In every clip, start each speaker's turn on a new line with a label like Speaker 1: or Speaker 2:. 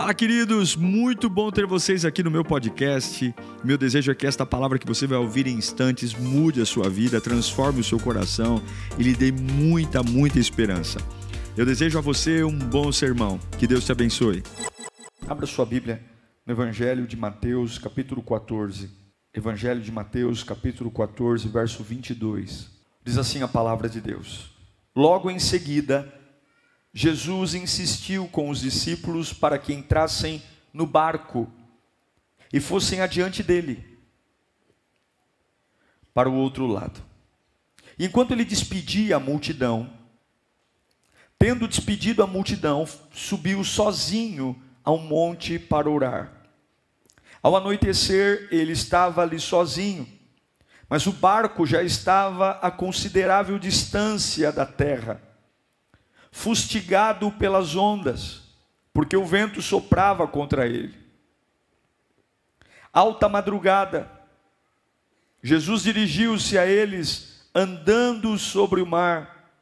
Speaker 1: Fala, queridos! Muito bom ter vocês aqui no meu podcast. Meu desejo é que esta palavra que você vai ouvir em instantes mude a sua vida, transforme o seu coração e lhe dê muita, muita esperança. Eu desejo a você um bom sermão. Que Deus te abençoe.
Speaker 2: Abra sua Bíblia no Evangelho de Mateus, capítulo 14. Evangelho de Mateus, capítulo 14, verso 22. Diz assim a palavra de Deus: Logo em seguida, Jesus insistiu com os discípulos para que entrassem no barco e fossem adiante dele, para o outro lado. Enquanto ele despedia a multidão, tendo despedido a multidão, subiu sozinho a um monte para orar. Ao anoitecer, ele estava ali sozinho, mas o barco já estava a considerável distância da terra fustigado pelas ondas, porque o vento soprava contra ele. Alta madrugada, Jesus dirigiu-se a eles andando sobre o mar.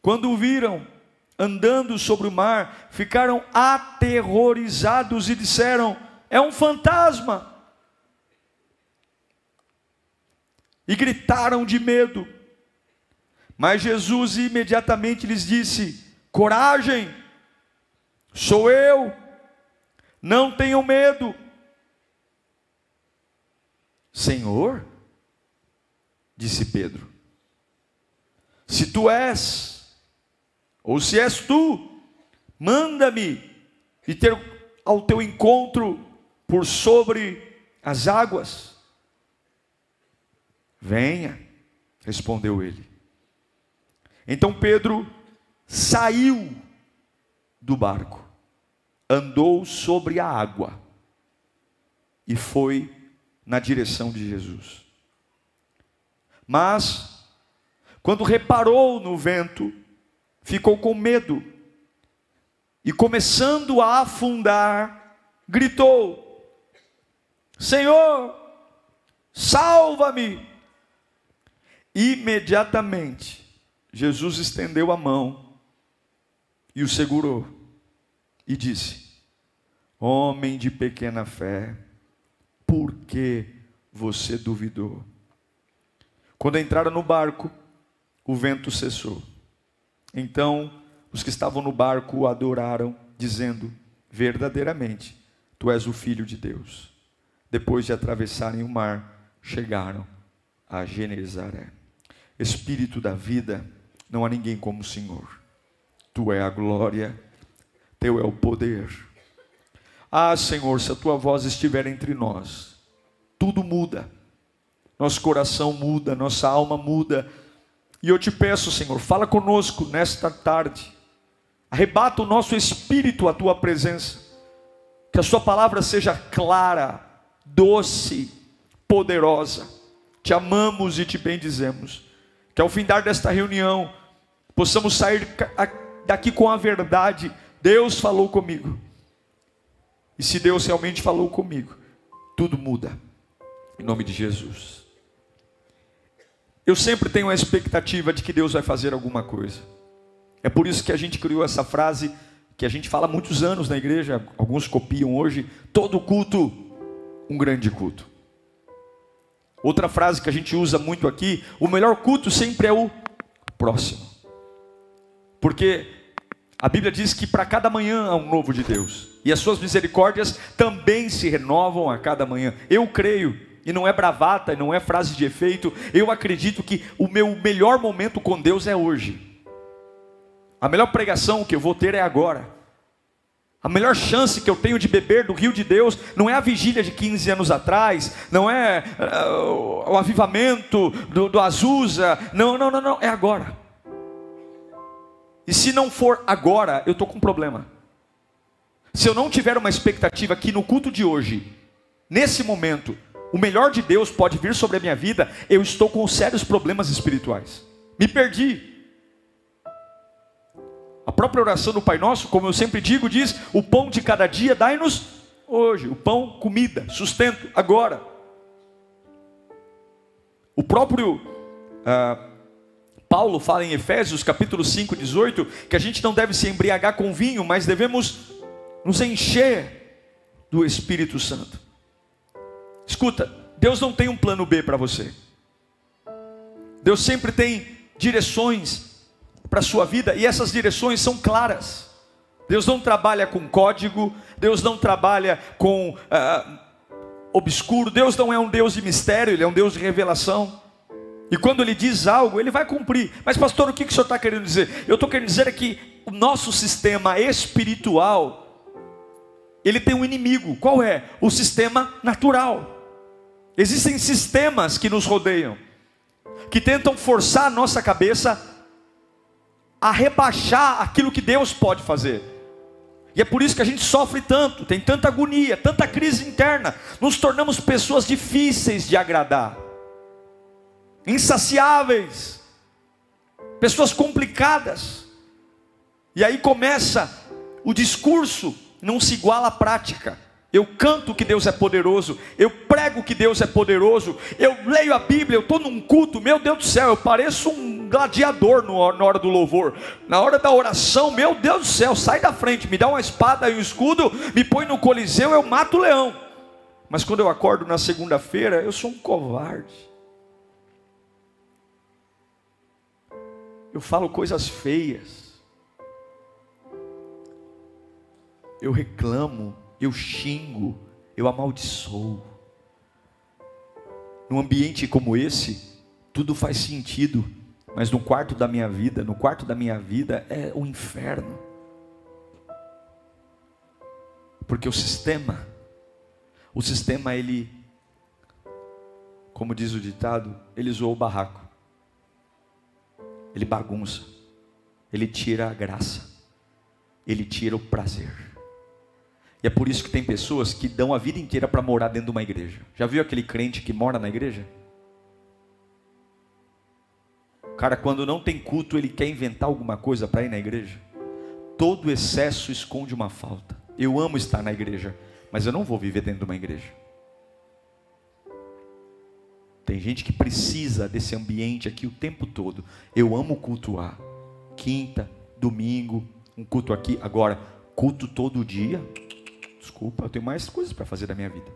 Speaker 2: Quando o viram andando sobre o mar, ficaram aterrorizados e disseram: É um fantasma! E gritaram de medo. Mas Jesus imediatamente lhes disse: Coragem, sou eu, não tenham medo. Senhor, disse Pedro, se tu és, ou se és tu, manda-me e ter ao teu encontro por sobre as águas. Venha, respondeu ele. Então Pedro saiu do barco, andou sobre a água e foi na direção de Jesus. Mas, quando reparou no vento, ficou com medo e, começando a afundar, gritou: Senhor, salva-me! Imediatamente, Jesus estendeu a mão e o segurou e disse: Homem de pequena fé, por que você duvidou? Quando entraram no barco, o vento cessou. Então os que estavam no barco o adoraram, dizendo: Verdadeiramente, tu és o filho de Deus. Depois de atravessarem o mar, chegaram a Genezaré. Espírito da vida, não há ninguém como o Senhor. Tu é a glória, teu é o poder. Ah, Senhor, se a tua voz estiver entre nós, tudo muda. Nosso coração muda, nossa alma muda. E eu te peço, Senhor, fala conosco nesta tarde. Arrebata o nosso espírito à tua presença. Que a sua palavra seja clara, doce, poderosa. Te amamos e te bendizemos. Que ao findar desta reunião, possamos sair daqui com a verdade. Deus falou comigo. E se Deus realmente falou comigo, tudo muda. Em nome de Jesus. Eu sempre tenho a expectativa de que Deus vai fazer alguma coisa. É por isso que a gente criou essa frase que a gente fala há muitos anos na igreja, alguns copiam hoje, todo culto um grande culto. Outra frase que a gente usa muito aqui, o melhor culto sempre é o próximo. Porque a Bíblia diz que para cada manhã há um novo de Deus. E as suas misericórdias também se renovam a cada manhã. Eu creio, e não é bravata, não é frase de efeito, eu acredito que o meu melhor momento com Deus é hoje. A melhor pregação que eu vou ter é agora. A melhor chance que eu tenho de beber do rio de Deus não é a vigília de 15 anos atrás, não é uh, o avivamento do, do Azusa, não, não, não, não, é agora. E se não for agora, eu estou com um problema. Se eu não tiver uma expectativa que no culto de hoje, nesse momento, o melhor de Deus pode vir sobre a minha vida, eu estou com sérios problemas espirituais. Me perdi. A própria oração do Pai Nosso, como eu sempre digo, diz: o pão de cada dia dai-nos hoje. O pão, comida, sustento, agora. O próprio. Ah, Paulo fala em Efésios capítulo 5, 18, que a gente não deve se embriagar com vinho, mas devemos nos encher do Espírito Santo. Escuta, Deus não tem um plano B para você. Deus sempre tem direções para a sua vida e essas direções são claras. Deus não trabalha com código, Deus não trabalha com uh, obscuro, Deus não é um Deus de mistério, Ele é um Deus de revelação. E quando Ele diz algo, Ele vai cumprir. Mas, pastor, o que, que o senhor está querendo dizer? Eu estou querendo dizer é que o nosso sistema espiritual, ele tem um inimigo. Qual é? O sistema natural. Existem sistemas que nos rodeiam, que tentam forçar a nossa cabeça a rebaixar aquilo que Deus pode fazer. E é por isso que a gente sofre tanto, tem tanta agonia, tanta crise interna, nos tornamos pessoas difíceis de agradar, insaciáveis, pessoas complicadas. E aí começa o discurso, não se iguala à prática. Eu canto que Deus é poderoso, eu prego que Deus é poderoso, eu leio a Bíblia, eu estou num culto, meu Deus do céu, eu pareço um gladiador na hora do louvor, na hora da oração, meu Deus do céu, sai da frente, me dá uma espada e um escudo, me põe no coliseu, eu mato o leão. Mas quando eu acordo na segunda-feira, eu sou um covarde. Eu falo coisas feias. Eu reclamo eu xingo, eu amaldiçoo. Num ambiente como esse, tudo faz sentido, mas no quarto da minha vida, no quarto da minha vida é o inferno. Porque o sistema, o sistema ele, como diz o ditado, ele zoou o barraco. Ele bagunça. Ele tira a graça. Ele tira o prazer. E é por isso que tem pessoas que dão a vida inteira para morar dentro de uma igreja. Já viu aquele crente que mora na igreja? Cara, quando não tem culto, ele quer inventar alguma coisa para ir na igreja. Todo excesso esconde uma falta. Eu amo estar na igreja, mas eu não vou viver dentro de uma igreja. Tem gente que precisa desse ambiente aqui o tempo todo. Eu amo cultuar. Quinta, domingo, um culto aqui. Agora, culto todo dia. Desculpa, eu tenho mais coisas para fazer da minha vida.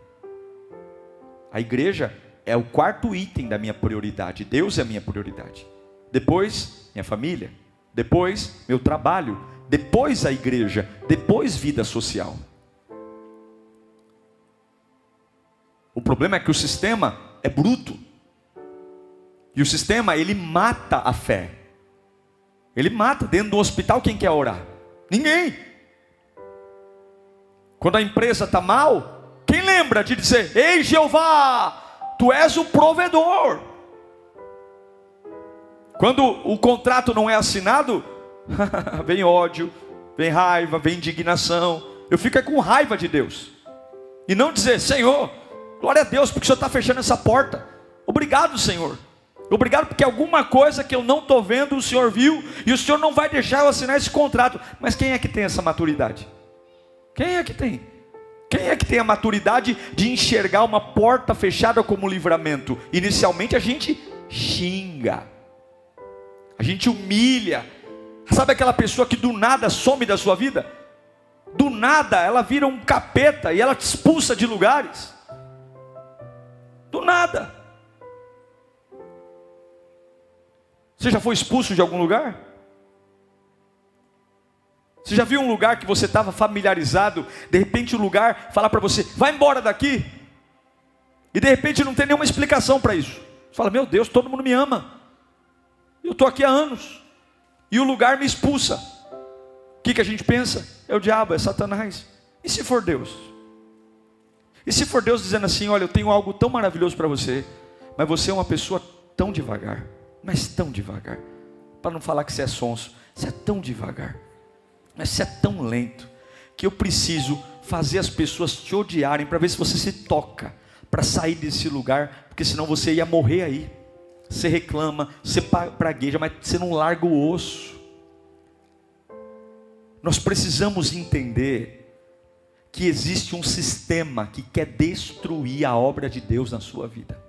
Speaker 2: A igreja é o quarto item da minha prioridade. Deus é a minha prioridade. Depois, minha família. Depois, meu trabalho. Depois, a igreja. Depois, vida social. O problema é que o sistema é bruto. E o sistema, ele mata a fé. Ele mata. Dentro do hospital, quem quer orar? Ninguém. Quando a empresa está mal, quem lembra de dizer: Ei Jeová, tu és o provedor. Quando o contrato não é assinado, vem ódio, vem raiva, vem indignação. Eu fico com raiva de Deus. E não dizer, Senhor, glória a Deus, porque o Senhor está fechando essa porta. Obrigado, Senhor. Obrigado porque alguma coisa que eu não estou vendo, o Senhor viu, e o Senhor não vai deixar eu assinar esse contrato. Mas quem é que tem essa maturidade? Quem é que tem? Quem é que tem a maturidade de enxergar uma porta fechada como livramento? Inicialmente a gente xinga, a gente humilha. Sabe aquela pessoa que do nada some da sua vida? Do nada ela vira um capeta e ela te expulsa de lugares. Do nada. Você já foi expulso de algum lugar? Você já viu um lugar que você estava familiarizado, de repente o lugar fala para você, vai embora daqui, e de repente não tem nenhuma explicação para isso. Você fala, meu Deus, todo mundo me ama, eu estou aqui há anos, e o lugar me expulsa. O que, que a gente pensa? É o diabo, é Satanás. E se for Deus? E se for Deus dizendo assim: Olha, eu tenho algo tão maravilhoso para você, mas você é uma pessoa tão devagar, mas tão devagar, para não falar que você é sonso, você é tão devagar. Mas você é tão lento que eu preciso fazer as pessoas te odiarem para ver se você se toca para sair desse lugar, porque senão você ia morrer aí. Você reclama, você pragueja, mas você não larga o osso. Nós precisamos entender que existe um sistema que quer destruir a obra de Deus na sua vida.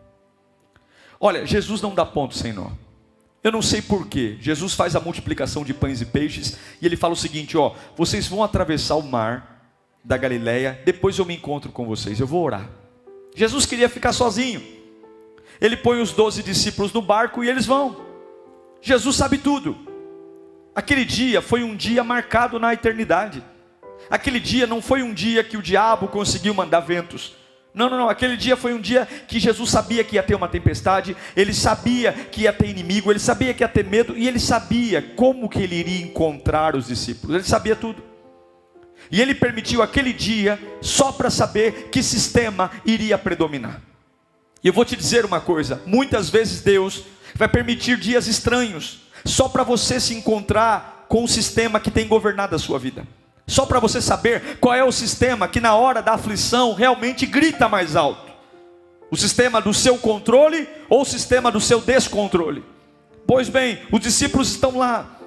Speaker 2: Olha, Jesus não dá ponto sem nó. Eu não sei porquê. Jesus faz a multiplicação de pães e peixes e ele fala o seguinte: ó, vocês vão atravessar o mar da Galileia, depois eu me encontro com vocês, eu vou orar. Jesus queria ficar sozinho. Ele põe os doze discípulos no barco e eles vão. Jesus sabe tudo. Aquele dia foi um dia marcado na eternidade. Aquele dia não foi um dia que o diabo conseguiu mandar ventos. Não, não, não. Aquele dia foi um dia que Jesus sabia que ia ter uma tempestade, ele sabia que ia ter inimigo, ele sabia que ia ter medo e ele sabia como que ele iria encontrar os discípulos. Ele sabia tudo. E ele permitiu aquele dia só para saber que sistema iria predominar. E eu vou te dizer uma coisa: muitas vezes Deus vai permitir dias estranhos só para você se encontrar com o sistema que tem governado a sua vida. Só para você saber qual é o sistema que na hora da aflição realmente grita mais alto. O sistema do seu controle ou o sistema do seu descontrole. Pois bem, os discípulos estão lá,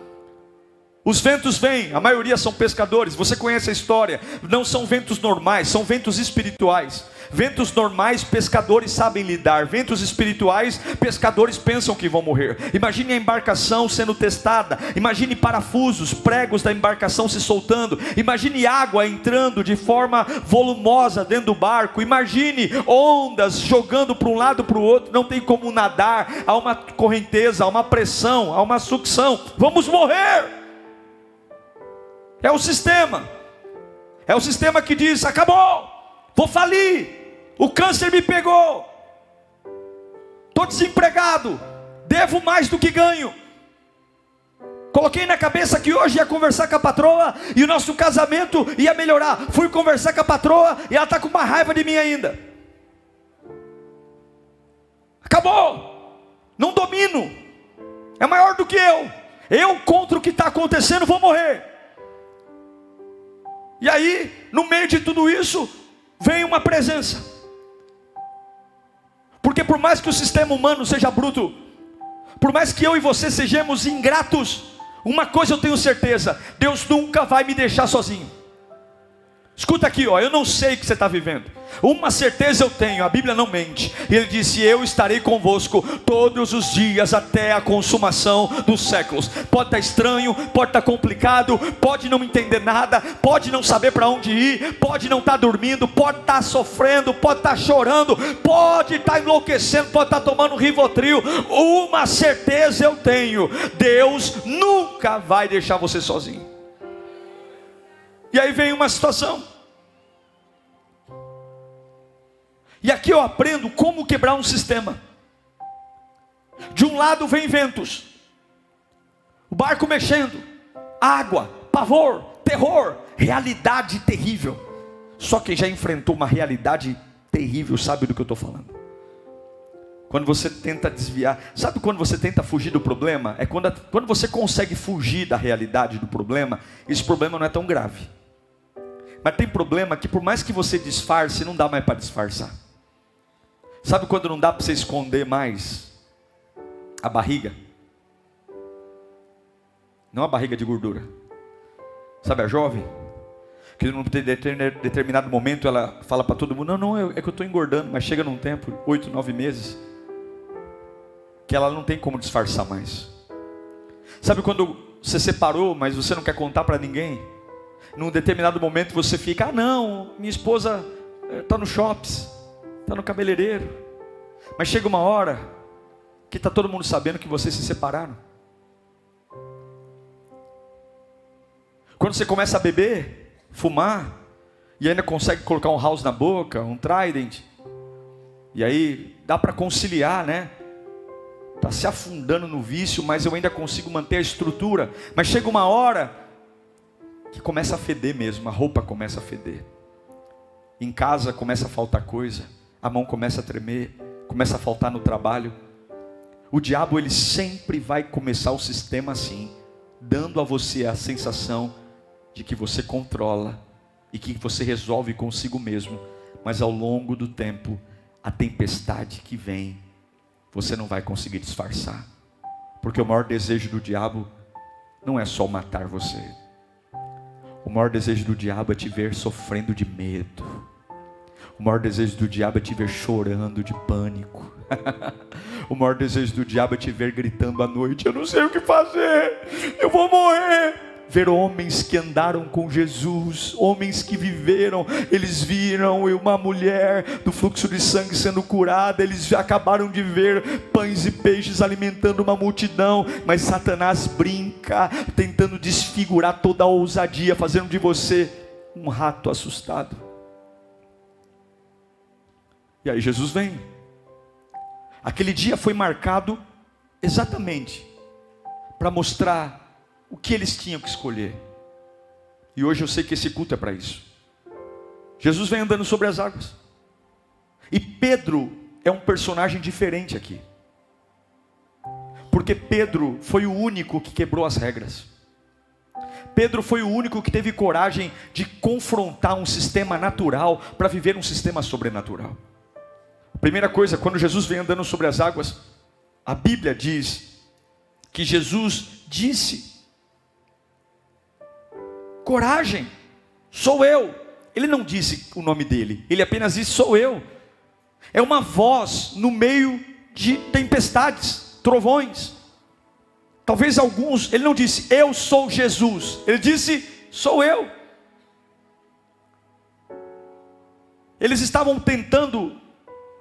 Speaker 2: os ventos vêm, a maioria são pescadores, você conhece a história. Não são ventos normais, são ventos espirituais. Ventos normais, pescadores sabem lidar. Ventos espirituais, pescadores pensam que vão morrer. Imagine a embarcação sendo testada. Imagine parafusos, pregos da embarcação se soltando. Imagine água entrando de forma volumosa dentro do barco. Imagine ondas jogando para um lado para o outro. Não tem como nadar. Há uma correnteza, há uma pressão, há uma sucção. Vamos morrer. É o sistema. É o sistema que diz: acabou, vou falir, o câncer me pegou, estou desempregado, devo mais do que ganho. Coloquei na cabeça que hoje ia conversar com a patroa e o nosso casamento ia melhorar. Fui conversar com a patroa e ela está com uma raiva de mim ainda. Acabou, não domino, é maior do que eu. Eu contra o que está acontecendo vou morrer. E aí, no meio de tudo isso, vem uma presença. Porque por mais que o sistema humano seja bruto, por mais que eu e você sejamos ingratos, uma coisa eu tenho certeza: Deus nunca vai me deixar sozinho. Escuta aqui, ó, eu não sei o que você está vivendo. Uma certeza eu tenho, a Bíblia não mente. Ele disse: Eu estarei convosco todos os dias até a consumação dos séculos. Pode estar tá estranho, pode estar tá complicado, pode não entender nada, pode não saber para onde ir, pode não estar tá dormindo, pode estar sofrendo, pode estar chorando, pode estar enlouquecendo, pode estar tomando rivotril. Uma certeza eu tenho: Deus nunca vai deixar você sozinho. E aí vem uma situação. E aqui eu aprendo como quebrar um sistema. De um lado vem ventos, o barco mexendo, água, pavor, terror, realidade terrível. Só quem já enfrentou uma realidade terrível sabe do que eu estou falando. Quando você tenta desviar, sabe quando você tenta fugir do problema? É quando, quando você consegue fugir da realidade do problema, esse problema não é tão grave. Mas tem problema que por mais que você disfarce, não dá mais para disfarçar. Sabe quando não dá para você esconder mais a barriga? Não a barriga de gordura. Sabe a jovem? Que num determinado momento ela fala para todo mundo: Não, não, é que eu estou engordando, mas chega num tempo, oito, nove meses, que ela não tem como disfarçar mais. Sabe quando você separou, mas você não quer contar para ninguém? num determinado momento você fica, ah não, minha esposa está eh, no shopping, está no cabeleireiro. Mas chega uma hora que está todo mundo sabendo que vocês se separaram. Quando você começa a beber, fumar, e ainda consegue colocar um house na boca, um trident, e aí dá para conciliar, né? Está se afundando no vício, mas eu ainda consigo manter a estrutura. Mas chega uma hora que começa a feder mesmo, a roupa começa a feder. Em casa começa a faltar coisa, a mão começa a tremer, começa a faltar no trabalho. O diabo ele sempre vai começar o sistema assim, dando a você a sensação de que você controla e que você resolve consigo mesmo, mas ao longo do tempo, a tempestade que vem, você não vai conseguir disfarçar. Porque o maior desejo do diabo não é só matar você. O maior desejo do diabo é te ver sofrendo de medo. O maior desejo do diabo é te ver chorando de pânico. o maior desejo do diabo é te ver gritando à noite: Eu não sei o que fazer, eu vou morrer. ver homens que andaram com Jesus, homens que viveram, eles viram uma mulher do fluxo de sangue sendo curada, eles acabaram de ver pães e peixes alimentando uma multidão, mas Satanás brinca, tentando desfigurar toda a ousadia, fazendo de você um rato assustado. E aí Jesus vem. Aquele dia foi marcado exatamente para mostrar o que eles tinham que escolher. E hoje eu sei que esse culto é para isso. Jesus vem andando sobre as águas. E Pedro é um personagem diferente aqui. Porque Pedro foi o único que quebrou as regras. Pedro foi o único que teve coragem de confrontar um sistema natural para viver um sistema sobrenatural. Primeira coisa, quando Jesus vem andando sobre as águas, a Bíblia diz que Jesus disse coragem, sou eu. Ele não disse o nome dele, ele apenas disse: sou eu. É uma voz no meio de tempestades, trovões. Talvez alguns, ele não disse, eu sou Jesus, ele disse, sou eu. Eles estavam tentando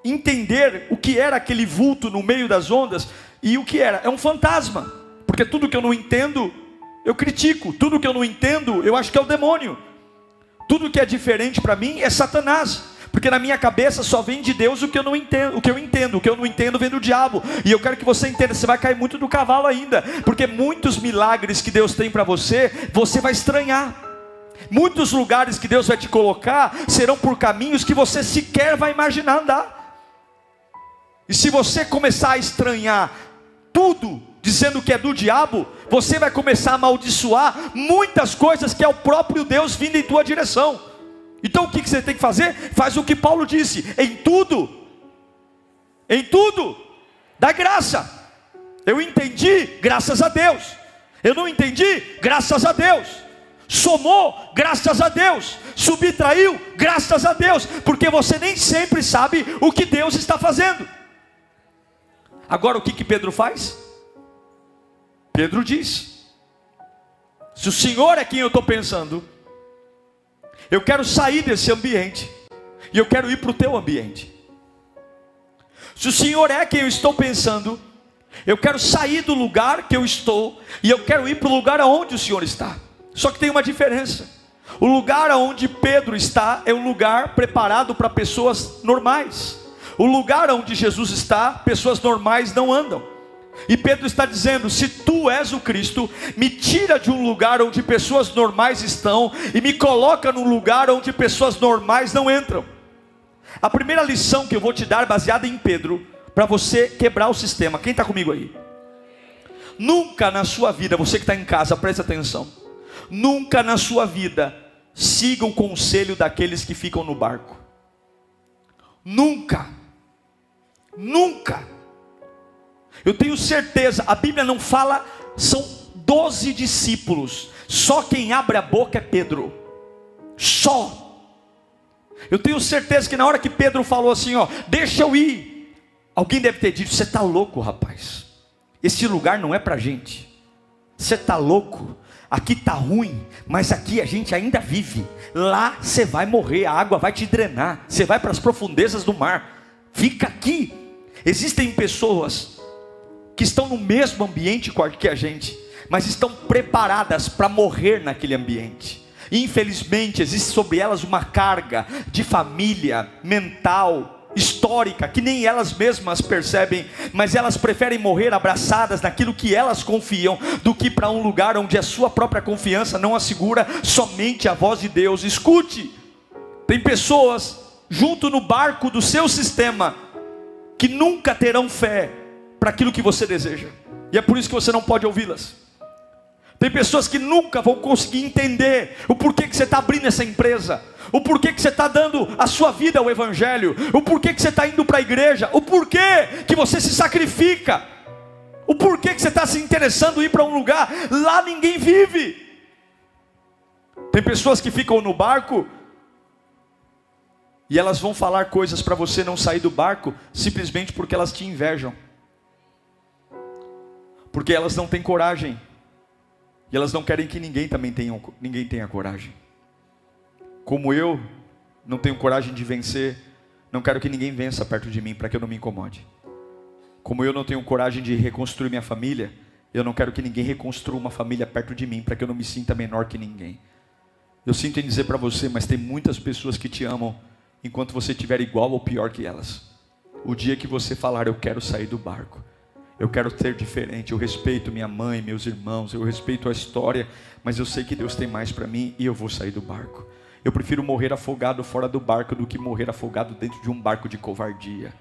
Speaker 2: entender o que era aquele vulto no meio das ondas e o que era, é um fantasma, porque tudo que eu não entendo, eu critico, tudo que eu não entendo, eu acho que é o demônio. Tudo que é diferente para mim é Satanás. Porque na minha cabeça só vem de Deus o que eu não entendo, o que eu entendo, o que eu não entendo vem do diabo. E eu quero que você entenda, você vai cair muito do cavalo ainda, porque muitos milagres que Deus tem para você, você vai estranhar. Muitos lugares que Deus vai te colocar serão por caminhos que você sequer vai imaginar andar. E se você começar a estranhar tudo dizendo que é do diabo, você vai começar a amaldiçoar muitas coisas que é o próprio Deus vindo em tua direção. Então o que você tem que fazer? Faz o que Paulo disse: em tudo, em tudo, dá graça. Eu entendi, graças a Deus. Eu não entendi, graças a Deus. Somou, graças a Deus. Subtraiu, graças a Deus. Porque você nem sempre sabe o que Deus está fazendo. Agora o que, que Pedro faz? Pedro diz: se o Senhor é quem eu estou pensando, eu quero sair desse ambiente e eu quero ir para o teu ambiente. Se o Senhor é quem eu estou pensando, eu quero sair do lugar que eu estou e eu quero ir para o lugar aonde o Senhor está. Só que tem uma diferença. O lugar aonde Pedro está é um lugar preparado para pessoas normais. O lugar onde Jesus está, pessoas normais não andam. E Pedro está dizendo: se tu és o Cristo, me tira de um lugar onde pessoas normais estão e me coloca num lugar onde pessoas normais não entram. A primeira lição que eu vou te dar, baseada em Pedro, para você quebrar o sistema. Quem está comigo aí? Nunca na sua vida, você que está em casa, preste atenção. Nunca na sua vida siga o conselho daqueles que ficam no barco. Nunca. Nunca. Eu tenho certeza, a Bíblia não fala, são doze discípulos, só quem abre a boca é Pedro, só. Eu tenho certeza que na hora que Pedro falou assim, ó, deixa eu ir, alguém deve ter dito: você está louco, rapaz, esse lugar não é para gente, você está louco, aqui está ruim, mas aqui a gente ainda vive, lá você vai morrer, a água vai te drenar, você vai para as profundezas do mar, fica aqui. Existem pessoas que estão no mesmo ambiente que a gente, mas estão preparadas para morrer naquele ambiente. Infelizmente, existe sobre elas uma carga de família, mental, histórica, que nem elas mesmas percebem, mas elas preferem morrer abraçadas naquilo que elas confiam, do que para um lugar onde a sua própria confiança não assegura somente a voz de Deus. Escute, tem pessoas junto no barco do seu sistema que nunca terão fé para aquilo que você deseja. E é por isso que você não pode ouvi-las. Tem pessoas que nunca vão conseguir entender o porquê que você está abrindo essa empresa, o porquê que você está dando a sua vida ao Evangelho, o porquê que você está indo para a igreja, o porquê que você se sacrifica, o porquê que você está se interessando em ir para um lugar, lá ninguém vive. Tem pessoas que ficam no barco e elas vão falar coisas para você não sair do barco simplesmente porque elas te invejam porque elas não têm coragem E elas não querem que ninguém também tenha, ninguém tenha coragem. Como eu não tenho coragem de vencer, não quero que ninguém vença perto de mim para que eu não me incomode. Como eu não tenho coragem de reconstruir minha família, eu não quero que ninguém reconstrua uma família perto de mim para que eu não me sinta menor que ninguém. Eu sinto em dizer para você, mas tem muitas pessoas que te amam enquanto você estiver igual ou pior que elas. O dia que você falar, eu quero sair do barco, eu quero ser diferente, eu respeito minha mãe, meus irmãos, eu respeito a história, mas eu sei que Deus tem mais para mim e eu vou sair do barco. Eu prefiro morrer afogado fora do barco do que morrer afogado dentro de um barco de covardia.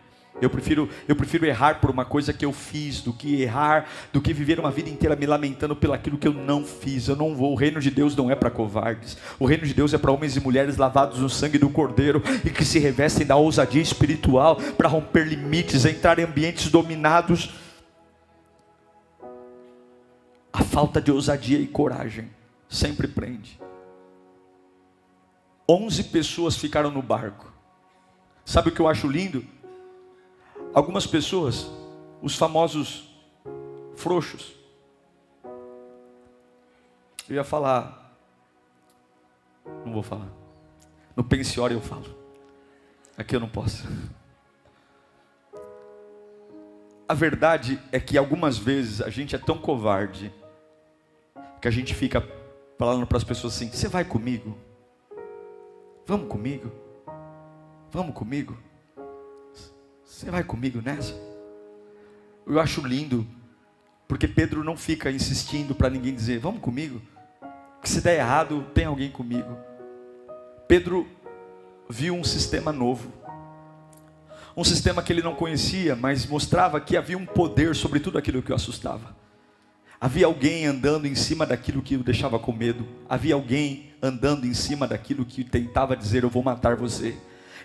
Speaker 2: Eu prefiro, eu prefiro errar por uma coisa que eu fiz do que errar, do que viver uma vida inteira me lamentando pelaquilo que eu não fiz. Eu não vou. O reino de Deus não é para covardes. O reino de Deus é para homens e mulheres lavados no sangue do Cordeiro e que se revestem da ousadia espiritual para romper limites, entrar em ambientes dominados. A falta de ousadia e coragem sempre prende. Onze pessoas ficaram no barco. Sabe o que eu acho lindo? Algumas pessoas, os famosos frouxos, eu ia falar, não vou falar. No pensiório eu falo. Aqui eu não posso. A verdade é que algumas vezes a gente é tão covarde que a gente fica falando para as pessoas assim: Você vai comigo? Vamos comigo? Vamos comigo? Você vai comigo nessa? Eu acho lindo, porque Pedro não fica insistindo para ninguém dizer, vamos comigo? Que se der errado, tem alguém comigo. Pedro viu um sistema novo, um sistema que ele não conhecia, mas mostrava que havia um poder sobre tudo aquilo que o assustava. Havia alguém andando em cima daquilo que o deixava com medo, havia alguém andando em cima daquilo que tentava dizer: Eu vou matar você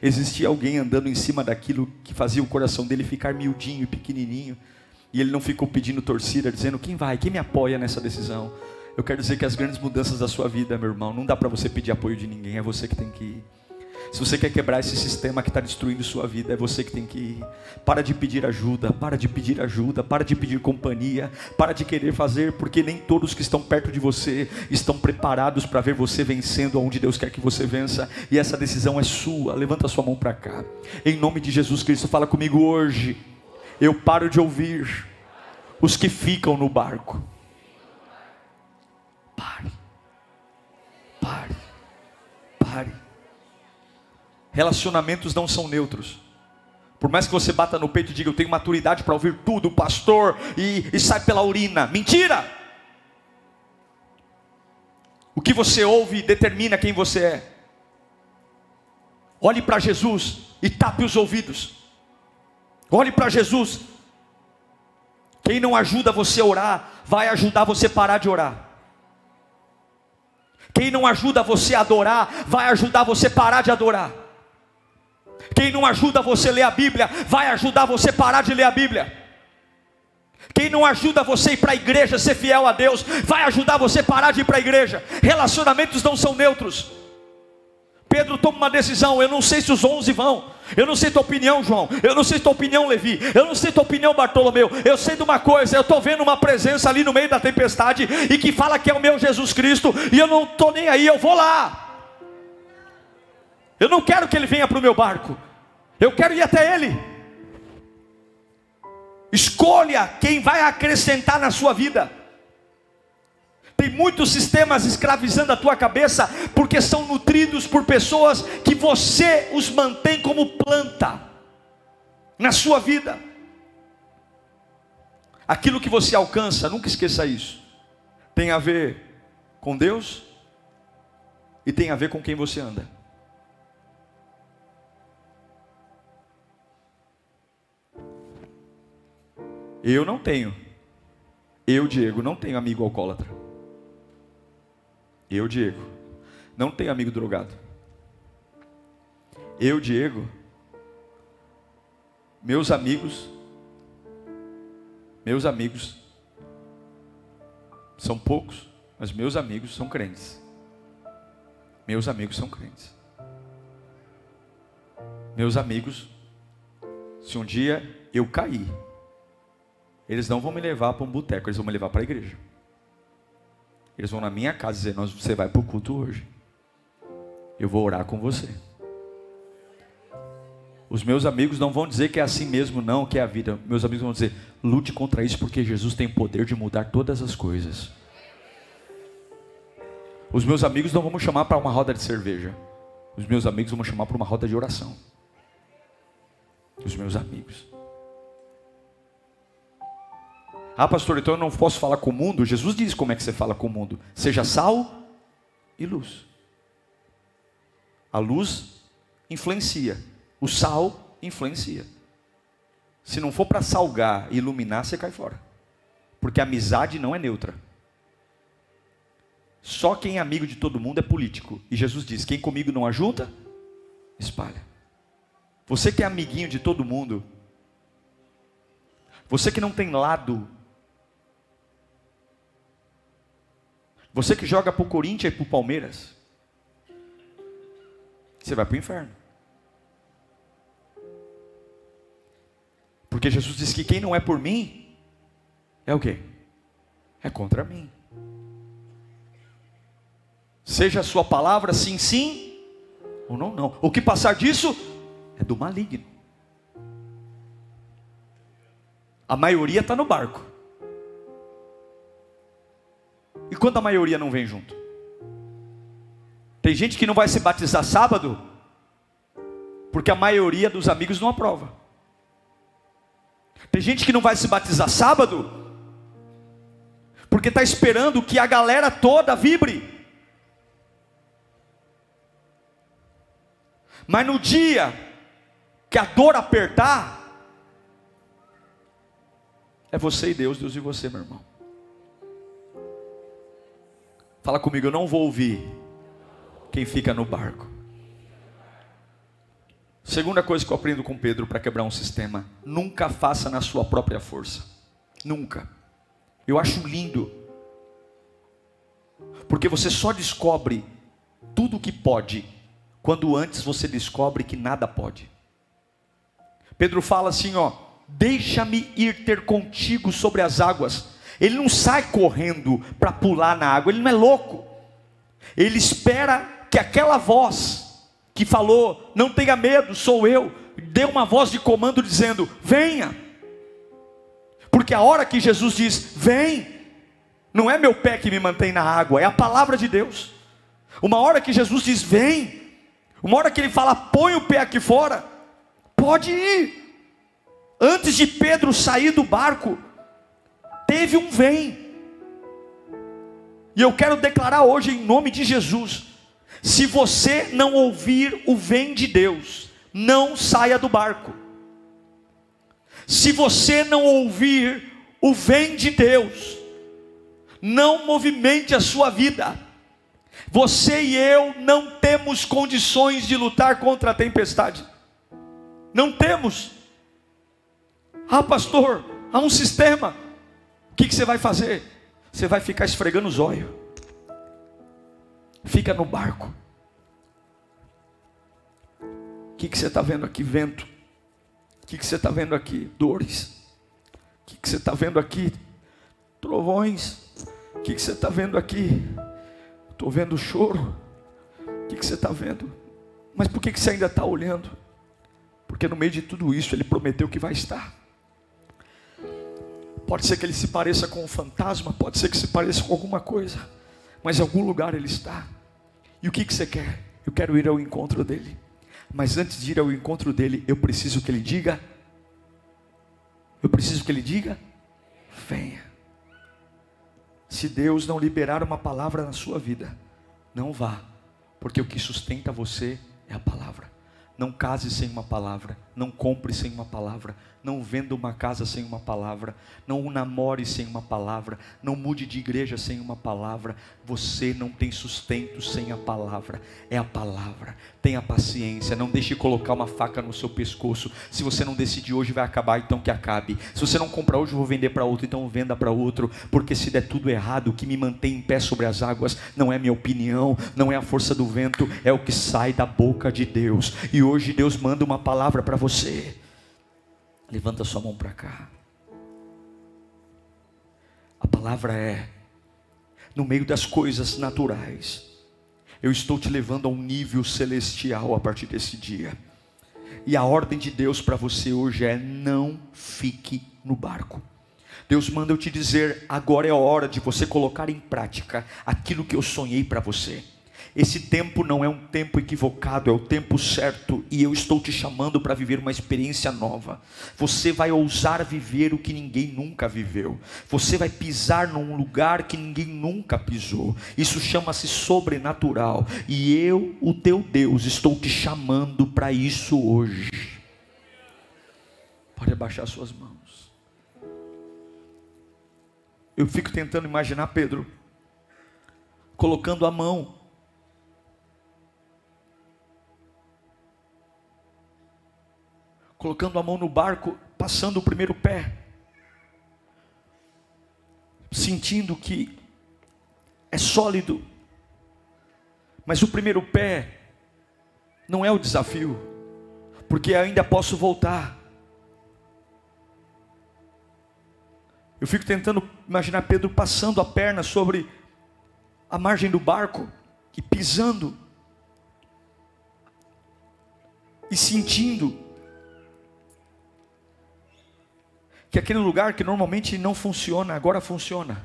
Speaker 2: existia alguém andando em cima daquilo que fazia o coração dele ficar miudinho e pequenininho. E ele não ficou pedindo torcida, dizendo: quem vai, quem me apoia nessa decisão? Eu quero dizer que as grandes mudanças da sua vida, meu irmão, não dá para você pedir apoio de ninguém, é você que tem que ir. Se você quer quebrar esse sistema que está destruindo sua vida, é você que tem que ir. Para de pedir ajuda, para de pedir ajuda, para de pedir companhia, para de querer fazer, porque nem todos que estão perto de você estão preparados para ver você vencendo aonde Deus quer que você vença. E essa decisão é sua. Levanta sua mão para cá. Em nome de Jesus Cristo, fala comigo hoje. Eu paro de ouvir os que ficam no barco. Pare. Pare. Pare. Relacionamentos não são neutros. Por mais que você bata no peito e diga, eu tenho maturidade para ouvir tudo, pastor, e, e sai pela urina. Mentira! O que você ouve determina quem você é. Olhe para Jesus e tape os ouvidos. Olhe para Jesus. Quem não ajuda você a orar, vai ajudar você a parar de orar. Quem não ajuda você a adorar, vai ajudar você a parar de adorar. Quem não ajuda você a ler a Bíblia, vai ajudar você a parar de ler a Bíblia. Quem não ajuda você a ir para a igreja, ser fiel a Deus, vai ajudar você a parar de ir para a igreja. Relacionamentos não são neutros. Pedro toma uma decisão. Eu não sei se os onze vão. Eu não sei tua opinião, João. Eu não sei tua opinião, Levi. Eu não sei tua opinião, Bartolomeu. Eu sei de uma coisa. Eu estou vendo uma presença ali no meio da tempestade e que fala que é o meu Jesus Cristo. E eu não estou nem aí. Eu vou lá. Eu não quero que ele venha para o meu barco. Eu quero ir até ele. Escolha quem vai acrescentar na sua vida. Tem muitos sistemas escravizando a tua cabeça, porque são nutridos por pessoas que você os mantém como planta na sua vida. Aquilo que você alcança, nunca esqueça isso, tem a ver com Deus e tem a ver com quem você anda. Eu não tenho. Eu, Diego, não tenho amigo alcoólatra. Eu, Diego, não tenho amigo drogado. Eu, Diego, meus amigos, meus amigos, são poucos, mas meus amigos são crentes. Meus amigos são crentes. Meus amigos, se um dia eu cair, eles não vão me levar para um boteco, eles vão me levar para a igreja. Eles vão na minha casa dizer: Você vai para o culto hoje. Eu vou orar com você. Os meus amigos não vão dizer que é assim mesmo, não, que é a vida. Meus amigos vão dizer: lute contra isso, porque Jesus tem poder de mudar todas as coisas. Os meus amigos não vão me chamar para uma roda de cerveja. Os meus amigos vão me chamar para uma roda de oração. Os meus amigos. Ah, pastor, então eu não posso falar com o mundo? Jesus diz como é que você fala com o mundo: seja sal e luz. A luz influencia, o sal influencia. Se não for para salgar e iluminar, você cai fora. Porque a amizade não é neutra. Só quem é amigo de todo mundo é político. E Jesus diz: quem comigo não ajunta, espalha. Você que é amiguinho de todo mundo, você que não tem lado Você que joga para o Corinthians e para o Palmeiras, você vai para o inferno. Porque Jesus disse que quem não é por mim, é o quê? É contra mim. Seja a sua palavra sim, sim, ou não, não. O que passar disso é do maligno. A maioria está no barco. E quando a maioria não vem junto? Tem gente que não vai se batizar sábado, porque a maioria dos amigos não aprova. Tem gente que não vai se batizar sábado, porque está esperando que a galera toda vibre. Mas no dia que a dor apertar, é você e Deus, Deus e você, meu irmão. Fala comigo, eu não vou ouvir quem fica no barco. Segunda coisa que eu aprendo com Pedro para quebrar um sistema: nunca faça na sua própria força. Nunca. Eu acho lindo. Porque você só descobre tudo o que pode quando antes você descobre que nada pode. Pedro fala assim, ó: "Deixa-me ir ter contigo sobre as águas". Ele não sai correndo para pular na água, ele não é louco. Ele espera que aquela voz que falou: Não tenha medo, sou eu, dê uma voz de comando dizendo: Venha. Porque a hora que Jesus diz: Vem, não é meu pé que me mantém na água, é a palavra de Deus. Uma hora que Jesus diz: Vem, uma hora que ele fala: Põe o pé aqui fora, pode ir. Antes de Pedro sair do barco, teve um vem. E eu quero declarar hoje em nome de Jesus: se você não ouvir o vem de Deus, não saia do barco. Se você não ouvir o vem de Deus, não movimente a sua vida. Você e eu não temos condições de lutar contra a tempestade. Não temos. Ah, pastor, há um sistema. O que, que você vai fazer? Você vai ficar esfregando os olhos. Fica no barco. O que, que você está vendo aqui? Vento. O que, que você está vendo aqui? Dores. O que, que você está vendo aqui? Trovões. O que, que você está vendo aqui? Estou vendo choro. O que, que você está vendo? Mas por que, que você ainda está olhando? Porque no meio de tudo isso ele prometeu que vai estar. Pode ser que ele se pareça com um fantasma, pode ser que se pareça com alguma coisa, mas em algum lugar ele está. E o que, que você quer? Eu quero ir ao encontro dele. Mas antes de ir ao encontro dele, eu preciso que ele diga. Eu preciso que ele diga: venha. Se Deus não liberar uma palavra na sua vida, não vá, porque o que sustenta você é a palavra. Não case sem uma palavra, não compre sem uma palavra, não venda uma casa sem uma palavra, não namore sem uma palavra, não mude de igreja sem uma palavra. Você não tem sustento sem a palavra, é a palavra. Tenha paciência, não deixe colocar uma faca no seu pescoço. Se você não decidir hoje vai acabar, então que acabe. Se você não comprar hoje, vou vender para outro, então venda para outro, porque se der tudo errado, o que me mantém em pé sobre as águas não é minha opinião, não é a força do vento, é o que sai da boca de Deus. E hoje Deus manda uma palavra para você. Levanta sua mão para cá. A palavra é: no meio das coisas naturais. Eu estou te levando a um nível celestial a partir desse dia. E a ordem de Deus para você hoje é: não fique no barco. Deus manda eu te dizer: agora é a hora de você colocar em prática aquilo que eu sonhei para você. Esse tempo não é um tempo equivocado, é o tempo certo, e eu estou te chamando para viver uma experiência nova. Você vai ousar viver o que ninguém nunca viveu. Você vai pisar num lugar que ninguém nunca pisou. Isso chama-se sobrenatural, e eu, o teu Deus, estou te chamando para isso hoje. Pode abaixar suas mãos. Eu fico tentando imaginar Pedro colocando a mão colocando a mão no barco, passando o primeiro pé, sentindo que é sólido, mas o primeiro pé não é o desafio, porque ainda posso voltar. Eu fico tentando imaginar Pedro passando a perna sobre a margem do barco e pisando e sentindo que aquele lugar que normalmente não funciona, agora funciona.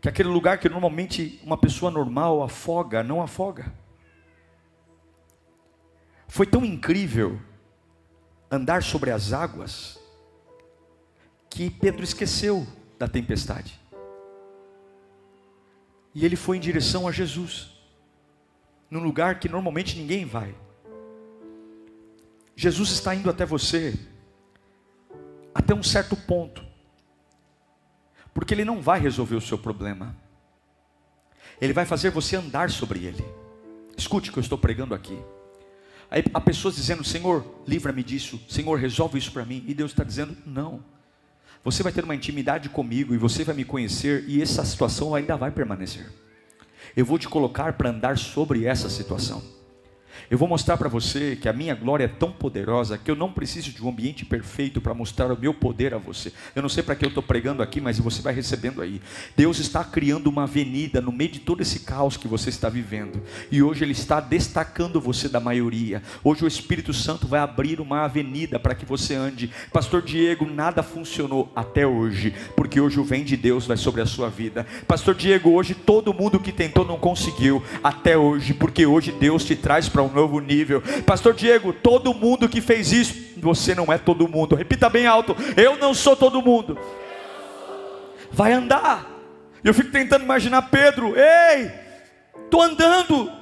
Speaker 2: Que aquele lugar que normalmente uma pessoa normal afoga, não afoga. Foi tão incrível andar sobre as águas que Pedro esqueceu da tempestade. E ele foi em direção a Jesus, num lugar que normalmente ninguém vai. Jesus está indo até você até um certo ponto, porque Ele não vai resolver o seu problema, Ele vai fazer você andar sobre ele. Escute o que eu estou pregando aqui. Aí há pessoas dizendo: Senhor, livra-me disso, Senhor, resolve isso para mim, e Deus está dizendo: Não. Você vai ter uma intimidade comigo e você vai me conhecer, e essa situação ainda vai permanecer. Eu vou te colocar para andar sobre essa situação. Eu vou mostrar para você que a minha glória é tão poderosa que eu não preciso de um ambiente perfeito para mostrar o meu poder a você. Eu não sei para que eu estou pregando aqui, mas você vai recebendo aí. Deus está criando uma avenida no meio de todo esse caos que você está vivendo. E hoje Ele está destacando você da maioria. Hoje o Espírito Santo vai abrir uma avenida para que você ande. Pastor Diego, nada funcionou até hoje, porque hoje o vem de Deus vai sobre a sua vida. Pastor Diego, hoje todo mundo que tentou não conseguiu até hoje, porque hoje Deus te traz para um novo nível. Pastor Diego, todo mundo que fez isso, você não é todo mundo. Repita bem alto: eu não sou todo mundo. Vai andar. Eu fico tentando imaginar Pedro, ei, tô andando,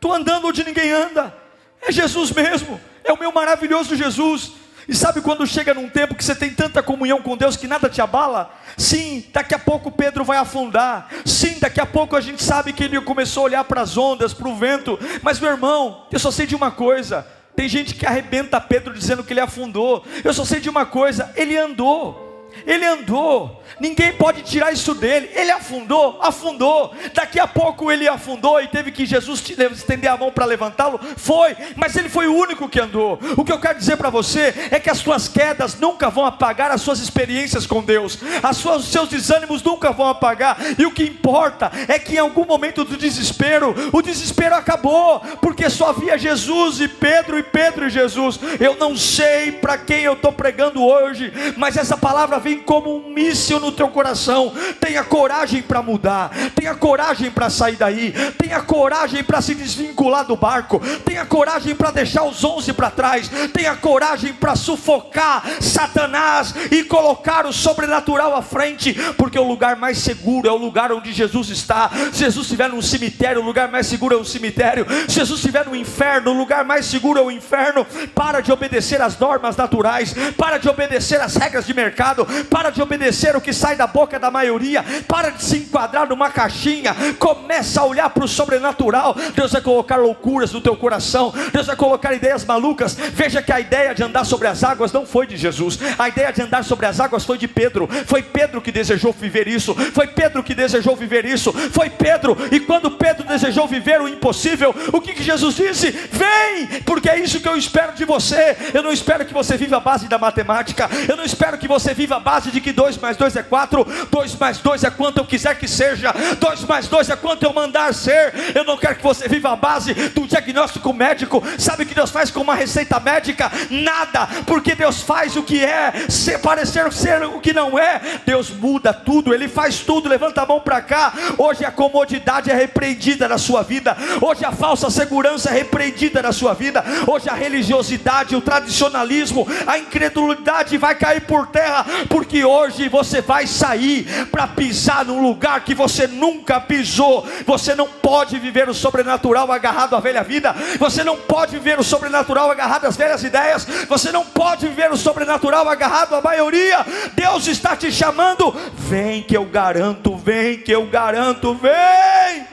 Speaker 2: tô andando onde ninguém anda. É Jesus mesmo, é o meu maravilhoso Jesus. E sabe quando chega num tempo que você tem tanta comunhão com Deus que nada te abala? Sim, daqui a pouco Pedro vai afundar. Sim, daqui a pouco a gente sabe que ele começou a olhar para as ondas, para o vento. Mas meu irmão, eu só sei de uma coisa: tem gente que arrebenta Pedro dizendo que ele afundou. Eu só sei de uma coisa: ele andou. Ele andou, ninguém pode tirar isso dele. Ele afundou, afundou. Daqui a pouco ele afundou e teve que Jesus estender a mão para levantá-lo. Foi, mas ele foi o único que andou. O que eu quero dizer para você é que as suas quedas nunca vão apagar as suas experiências com Deus, as suas, os seus desânimos nunca vão apagar. E o que importa é que em algum momento do desespero, o desespero acabou, porque só havia Jesus e Pedro e Pedro e Jesus. Eu não sei para quem eu estou pregando hoje, mas essa palavra vem como um míssil no teu coração. Tenha coragem para mudar, tenha coragem para sair daí, tenha coragem para se desvincular do barco, tenha coragem para deixar os onze para trás, tenha coragem para sufocar Satanás e colocar o sobrenatural à frente, porque o lugar mais seguro é o lugar onde Jesus está. Se Jesus estiver num cemitério, o lugar mais seguro é o cemitério. Se Jesus estiver no inferno, o lugar mais seguro é o inferno. Para de obedecer às normas naturais, para de obedecer às regras de mercado, para de obedecer o que sai da boca da maioria, para de se enquadrar numa caixinha, começa a olhar para o sobrenatural. Deus vai colocar loucuras no teu coração, Deus vai colocar ideias malucas. Veja que a ideia de andar sobre as águas não foi de Jesus, a ideia de andar sobre as águas foi de Pedro. Foi Pedro que desejou viver isso, foi Pedro que desejou viver isso, foi Pedro. E quando Pedro desejou viver o impossível, o que, que Jesus disse? Vem, porque é isso que eu espero de você. Eu não espero que você viva a base da matemática, eu não espero que você viva base de que 2 mais 2 é 4, 2 mais 2 é quanto eu quiser que seja, 2 mais 2 é quanto eu mandar ser. Eu não quero que você viva a base do diagnóstico médico. Sabe o que Deus faz com uma receita médica? Nada, porque Deus faz o que é, ser parecer ser o que não é. Deus muda tudo, Ele faz tudo. Levanta a mão para cá. Hoje a comodidade é repreendida na sua vida. Hoje a falsa segurança é repreendida na sua vida. Hoje a religiosidade, o tradicionalismo, a incredulidade vai cair por terra, porque hoje você vai sair para pisar num lugar que você nunca pisou. Você não pode viver o sobrenatural agarrado à velha vida. Você não pode viver o sobrenatural agarrado às velhas ideias. Você não pode viver o sobrenatural agarrado à maioria. Deus está te chamando. Vem que eu garanto, vem que eu garanto, vem.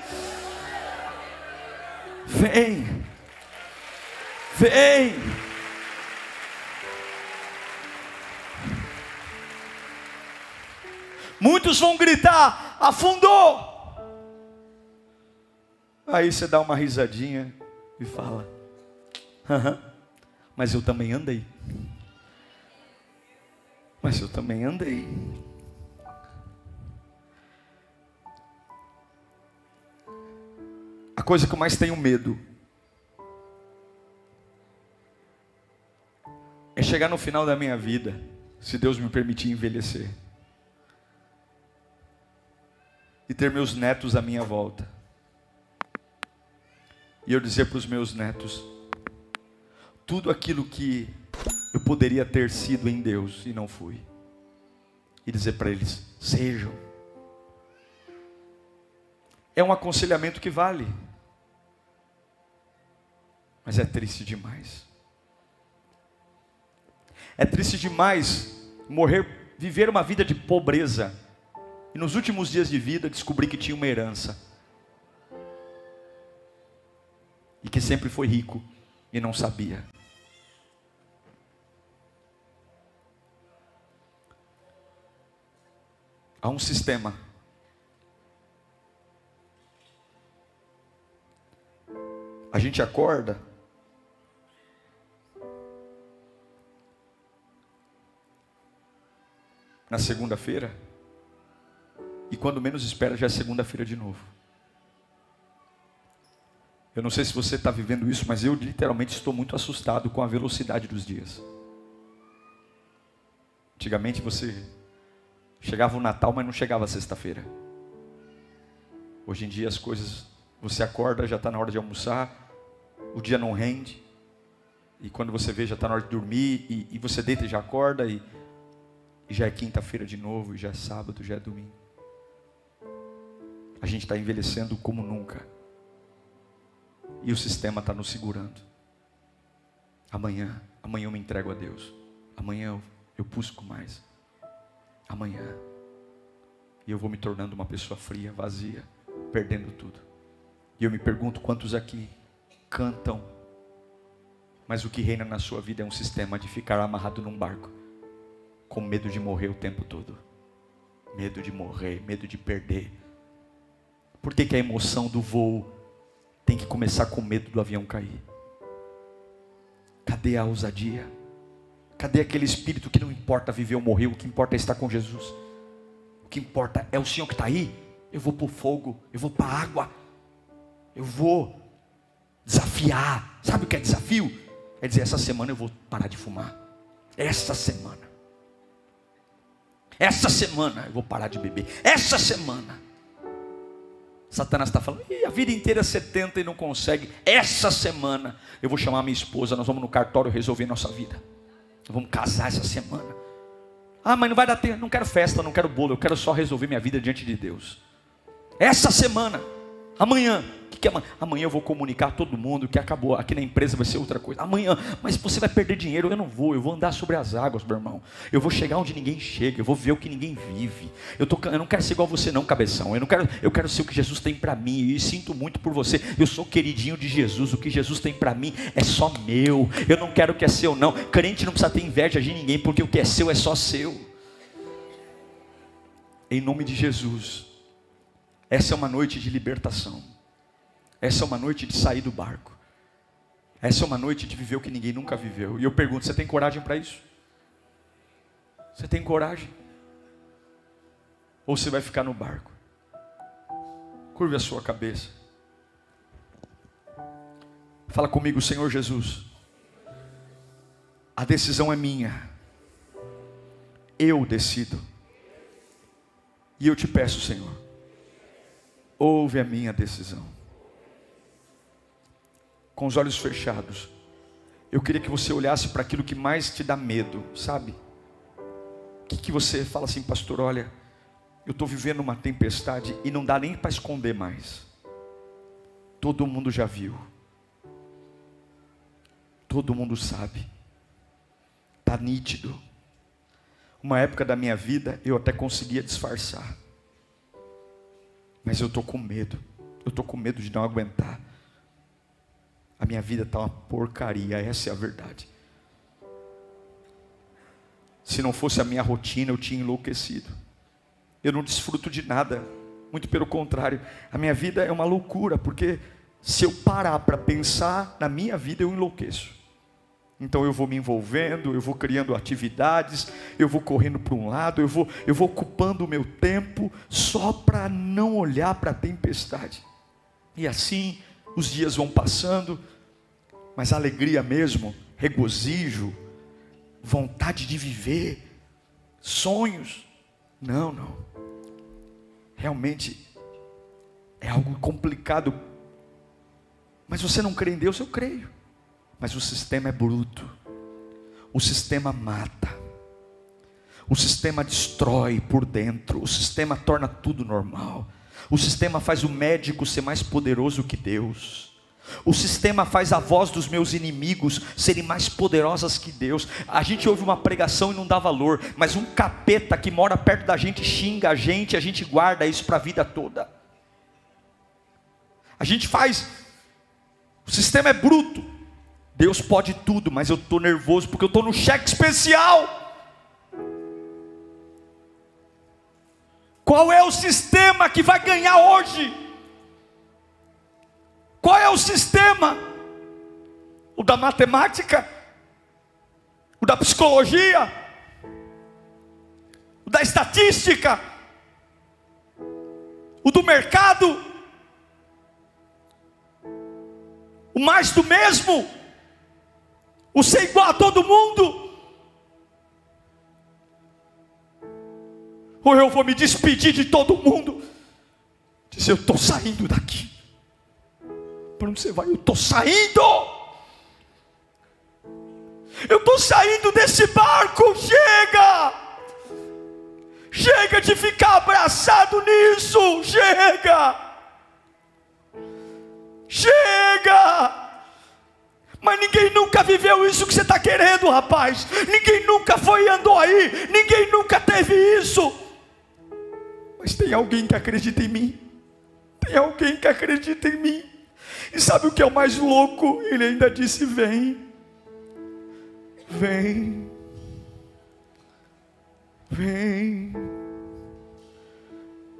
Speaker 2: Vem. Vem. Muitos vão gritar: afundou. Aí você dá uma risadinha e fala: mas eu também andei. Mas eu também andei. A coisa que eu mais tenho medo é chegar no final da minha vida, se Deus me permitir envelhecer, e ter meus netos à minha volta, e eu dizer para os meus netos: tudo aquilo que eu poderia ter sido em Deus e não fui, e dizer para eles: sejam. É um aconselhamento que vale, mas é triste demais. É triste demais morrer, viver uma vida de pobreza e nos últimos dias de vida descobrir que tinha uma herança e que sempre foi rico e não sabia. Há um sistema a gente acorda na segunda-feira, e quando menos espera já é segunda-feira de novo. Eu não sei se você está vivendo isso, mas eu literalmente estou muito assustado com a velocidade dos dias. Antigamente você chegava o Natal, mas não chegava sexta-feira. Hoje em dia as coisas, você acorda, já está na hora de almoçar, o dia não rende, e quando você vê já está na hora de dormir, e, e você deita e já acorda, e e já é quinta-feira de novo, e já é sábado, já é domingo. A gente está envelhecendo como nunca. E o sistema está nos segurando. Amanhã, amanhã eu me entrego a Deus. Amanhã eu, eu busco mais. Amanhã. E eu vou me tornando uma pessoa fria, vazia, perdendo tudo. E eu me pergunto quantos aqui cantam, mas o que reina na sua vida é um sistema de ficar amarrado num barco com medo de morrer o tempo todo. Medo de morrer, medo de perder. Por que, que a emoção do voo tem que começar com medo do avião cair? Cadê a ousadia? Cadê aquele espírito que não importa viver ou morrer, o que importa é estar com Jesus? O que importa é o Senhor que está aí. Eu vou para o fogo, eu vou para a água, eu vou desafiar. Sabe o que é desafio? É dizer: essa semana eu vou parar de fumar. Essa semana. Essa semana eu vou parar de beber. Essa semana. Satanás está falando, a vida inteira 70 e não consegue. Essa semana eu vou chamar minha esposa, nós vamos no cartório resolver nossa vida. Vamos casar essa semana. Ah, mas não vai dar tempo, não quero festa, não quero bolo, eu quero só resolver minha vida diante de Deus. Essa semana, amanhã, que, que amanhã? Amanhã eu vou comunicar a todo mundo que acabou, aqui na empresa vai ser outra coisa. Amanhã, mas você vai perder dinheiro, eu não vou, eu vou andar sobre as águas, meu irmão. Eu vou chegar onde ninguém chega, eu vou ver o que ninguém vive. Eu, tô, eu não quero ser igual você não, cabeção. Eu não quero, eu quero ser o que Jesus tem para mim. E sinto muito por você. Eu sou queridinho de Jesus. O que Jesus tem para mim é só meu. Eu não quero o que é seu não. Crente não precisa ter inveja de ninguém, porque o que é seu é só seu. Em nome de Jesus. Essa é uma noite de libertação. Essa é uma noite de sair do barco. Essa é uma noite de viver o que ninguém nunca viveu. E eu pergunto: você tem coragem para isso? Você tem coragem? Ou você vai ficar no barco? Curve a sua cabeça. Fala comigo, Senhor Jesus. A decisão é minha. Eu decido. E eu te peço, Senhor, ouve a minha decisão. Com os olhos fechados, eu queria que você olhasse para aquilo que mais te dá medo, sabe? O que, que você fala assim, pastor? Olha, eu estou vivendo uma tempestade e não dá nem para esconder mais. Todo mundo já viu. Todo mundo sabe. Está nítido. Uma época da minha vida eu até conseguia disfarçar. Mas eu estou com medo. Eu estou com medo de não aguentar. A minha vida está uma porcaria, essa é a verdade. Se não fosse a minha rotina, eu tinha enlouquecido. Eu não desfruto de nada, muito pelo contrário. A minha vida é uma loucura, porque se eu parar para pensar na minha vida, eu enlouqueço. Então eu vou me envolvendo, eu vou criando atividades, eu vou correndo para um lado, eu vou, eu vou ocupando o meu tempo só para não olhar para a tempestade. E assim os dias vão passando, mas alegria mesmo, regozijo, vontade de viver, sonhos. Não, não. Realmente é algo complicado. Mas você não crê em Deus, eu creio. Mas o sistema é bruto. O sistema mata. O sistema destrói por dentro. O sistema torna tudo normal. O sistema faz o médico ser mais poderoso que Deus. O sistema faz a voz dos meus inimigos serem mais poderosas que Deus. A gente ouve uma pregação e não dá valor, mas um capeta que mora perto da gente xinga a gente, a gente guarda isso para a vida toda. A gente faz, o sistema é bruto. Deus pode tudo, mas eu estou nervoso porque eu estou no cheque especial. Qual é o sistema que vai ganhar hoje? Qual é o sistema? O da matemática? O da psicologia? O da estatística? O do mercado? O mais do mesmo? O ser igual a todo mundo? Ou eu vou me despedir de todo mundo? Dizer, eu estou saindo daqui. Para onde você vai? Eu estou saindo. Eu estou saindo desse barco. Chega. Chega de ficar abraçado nisso. Chega. Chega. Mas ninguém nunca viveu isso que você está querendo, rapaz. Ninguém nunca foi e andou aí. Ninguém nunca teve isso. Mas tem alguém que acredita em mim. Tem alguém que acredita em mim. E sabe o que é o mais louco? Ele ainda disse: Vem, vem, vem,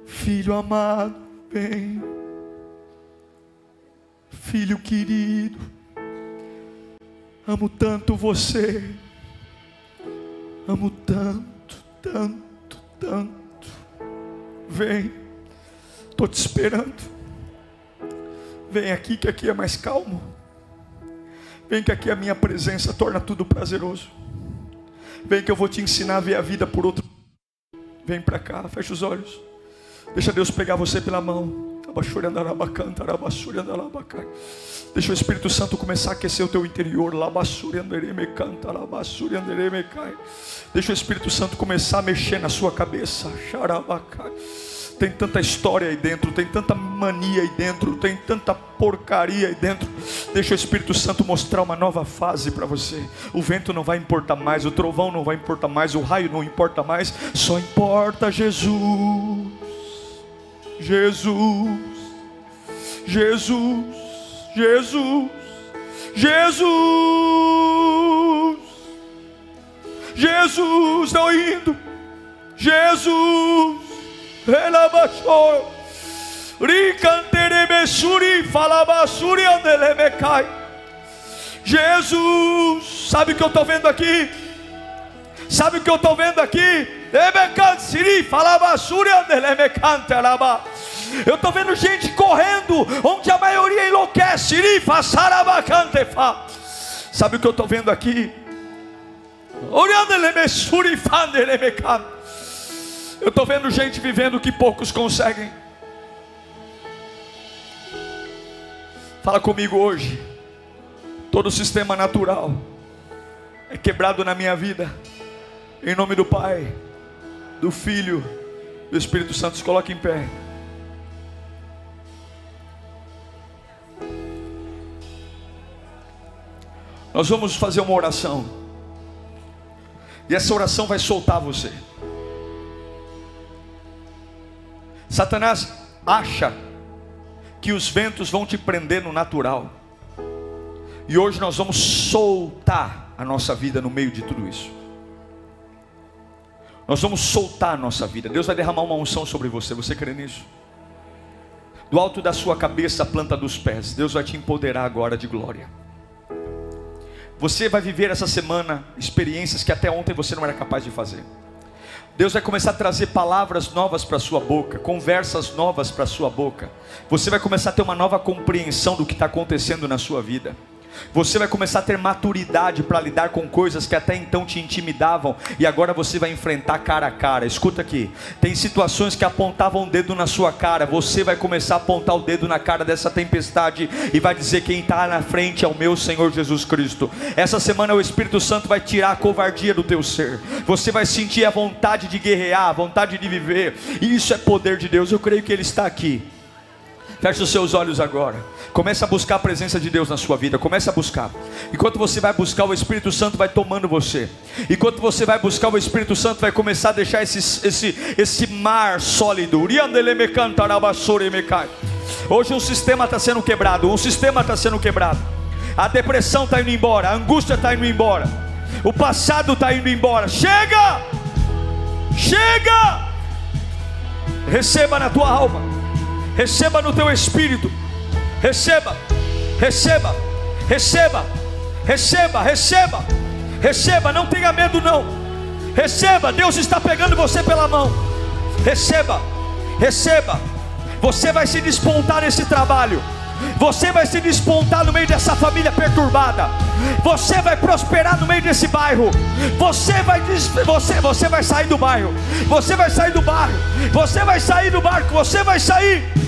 Speaker 2: filho amado, vem, filho querido, amo tanto você, amo tanto, tanto, tanto, vem, estou te esperando. Vem aqui que aqui é mais calmo. Vem que aqui a minha presença torna tudo prazeroso. Vem que eu vou te ensinar a ver a vida por outro. Vem para cá, fecha os olhos. Deixa Deus pegar você pela mão. Deixa o Espírito Santo começar a aquecer o teu interior. Deixa o Espírito Santo começar a mexer na sua cabeça tem tanta história aí dentro, tem tanta mania aí dentro, tem tanta porcaria aí dentro. Deixa o Espírito Santo mostrar uma nova fase para você. O vento não vai importar mais, o trovão não vai importar mais, o raio não importa mais, só importa Jesus. Jesus. Jesus. Jesus. Jesus. Jesus, estou indo. Jesus. Elabashor. Ricanterebessuri, falabasuri, andelemecai. Jesus, sabe o que eu estou vendo aqui? Sabe o que eu estou vendo aqui? Eu estou vendo gente correndo, onde a maioria enlouquece. Sabe o que eu estou vendo aqui? Eu estou vendo gente vivendo o que poucos conseguem. Fala comigo hoje. Todo o sistema natural é quebrado na minha vida. Em nome do Pai, do Filho, do Espírito Santo, se coloque em pé. Nós vamos fazer uma oração. E essa oração vai soltar você. Satanás acha que os ventos vão te prender no natural. E hoje nós vamos soltar a nossa vida no meio de tudo isso. Nós vamos soltar a nossa vida. Deus vai derramar uma unção sobre você. Você crê nisso? Do alto da sua cabeça, a planta dos pés. Deus vai te empoderar agora de glória. Você vai viver essa semana experiências que até ontem você não era capaz de fazer. Deus vai começar a trazer palavras novas para sua boca, conversas novas para sua boca. Você vai começar a ter uma nova compreensão do que está acontecendo na sua vida. Você vai começar a ter maturidade para lidar com coisas que até então te intimidavam e agora você vai enfrentar cara a cara. Escuta aqui, tem situações que apontavam o dedo na sua cara, você vai começar a apontar o dedo na cara dessa tempestade e vai dizer: quem está na frente é o meu Senhor Jesus Cristo. Essa semana o Espírito Santo vai tirar a covardia do teu ser, você vai sentir a vontade de guerrear, a vontade de viver, e isso é poder de Deus. Eu creio que Ele está aqui. Feche os seus olhos agora. Comece a buscar a presença de Deus na sua vida. Comece a buscar. Enquanto você vai buscar, o Espírito Santo vai tomando você. Enquanto você vai buscar, o Espírito Santo vai começar a deixar esse, esse, esse mar sólido. Hoje um sistema está sendo quebrado. Um sistema está sendo quebrado. A depressão está indo embora. A angústia está indo embora. O passado está indo embora. Chega! Chega! Receba na tua alma receba no teu espírito, receba, receba, receba, receba, receba, receba, não tenha medo não, receba, Deus está pegando você pela mão, receba, receba, você vai se despontar nesse trabalho. Você vai se despontar no meio dessa família perturbada. Você vai prosperar no meio desse bairro. Você vai você você vai sair do bairro. Você vai sair do bairro. Você vai sair do barco. Você vai sair.